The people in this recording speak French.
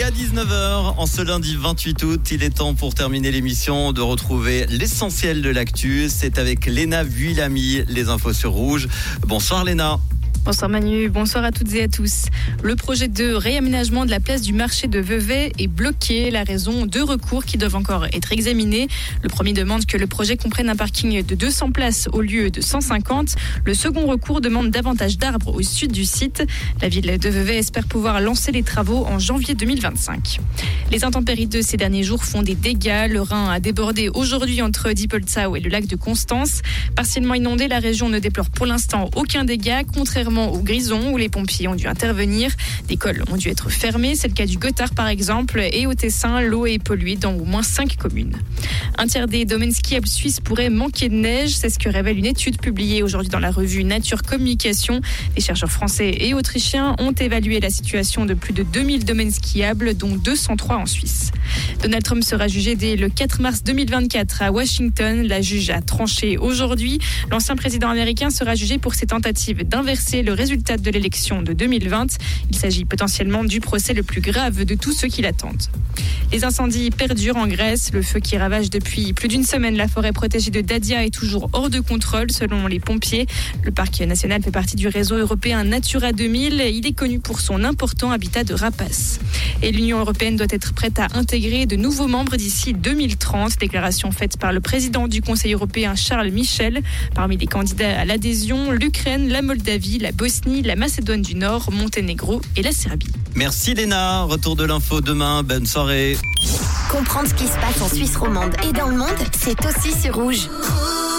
Et à 19h, en ce lundi 28 août, il est temps pour terminer l'émission de retrouver l'essentiel de l'actu. C'est avec Léna Vuillamy, les infos sur Rouge. Bonsoir Léna. Bonsoir Manu, bonsoir à toutes et à tous. Le projet de réaménagement de la place du marché de Vevey est bloqué. La raison, deux recours qui doivent encore être examinés. Le premier demande que le projet comprenne un parking de 200 places au lieu de 150. Le second recours demande davantage d'arbres au sud du site. La ville de Vevey espère pouvoir lancer les travaux en janvier 2025. Les intempéries de ces derniers jours font des dégâts. Le Rhin a débordé aujourd'hui entre Diepolzau et le lac de Constance. Partiellement inondé, la région ne déplore pour l'instant aucun dégât, contrairement au Grison où les pompiers ont dû intervenir. Des cols ont dû être fermés. C'est le cas du Gothard par exemple. Et au Tessin, l'eau est polluée dans au moins cinq communes. Un tiers des domaines skiables suisses pourrait manquer de neige. C'est ce que révèle une étude publiée aujourd'hui dans la revue Nature Communication. Les chercheurs français et autrichiens ont évalué la situation de plus de 2000 domaines skiables, dont 203 en Suisse. Donald Trump sera jugé dès le 4 mars 2024 à Washington. La juge a tranché aujourd'hui. L'ancien président américain sera jugé pour ses tentatives d'inverser le résultat de l'élection de 2020. Il s'agit potentiellement du procès le plus grave de tous ceux qui l'attendent. Les incendies perdurent en Grèce. Le feu qui ravage depuis plus d'une semaine la forêt protégée de Dadia est toujours hors de contrôle selon les pompiers. Le parc national fait partie du réseau européen Natura 2000. Il est connu pour son important habitat de rapaces. Et l'Union européenne doit être prête à intégrer de nouveaux membres d'ici 2030. Déclaration faite par le président du Conseil européen Charles Michel. Parmi les candidats à l'adhésion, l'Ukraine, la Moldavie, la Bosnie, la Macédoine du Nord, Monténégro et la Serbie. Merci Léna. Retour de l'info demain. Bonne soirée. Comprendre ce qui se passe en Suisse romande et dans le monde, c'est aussi sur rouge.